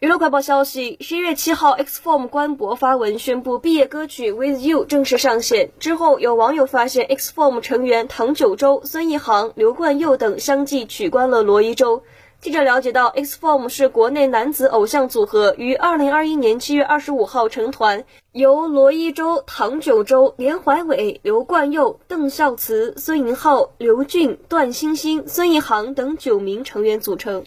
娱乐快报消息：十一月七号，X-Form 官博发文宣布毕业歌曲《With You》正式上线。之后，有网友发现 X-Form 成员唐九洲、孙一航、刘冠佑等相继取关了罗一舟。记者了解到，X-Form 是国内男子偶像组合，于二零二一年七月二十五号成团，由罗一舟、唐九洲、连怀伟、刘冠佑、邓孝慈、孙颖浩、刘俊、段星星、孙一航等九名成员组成。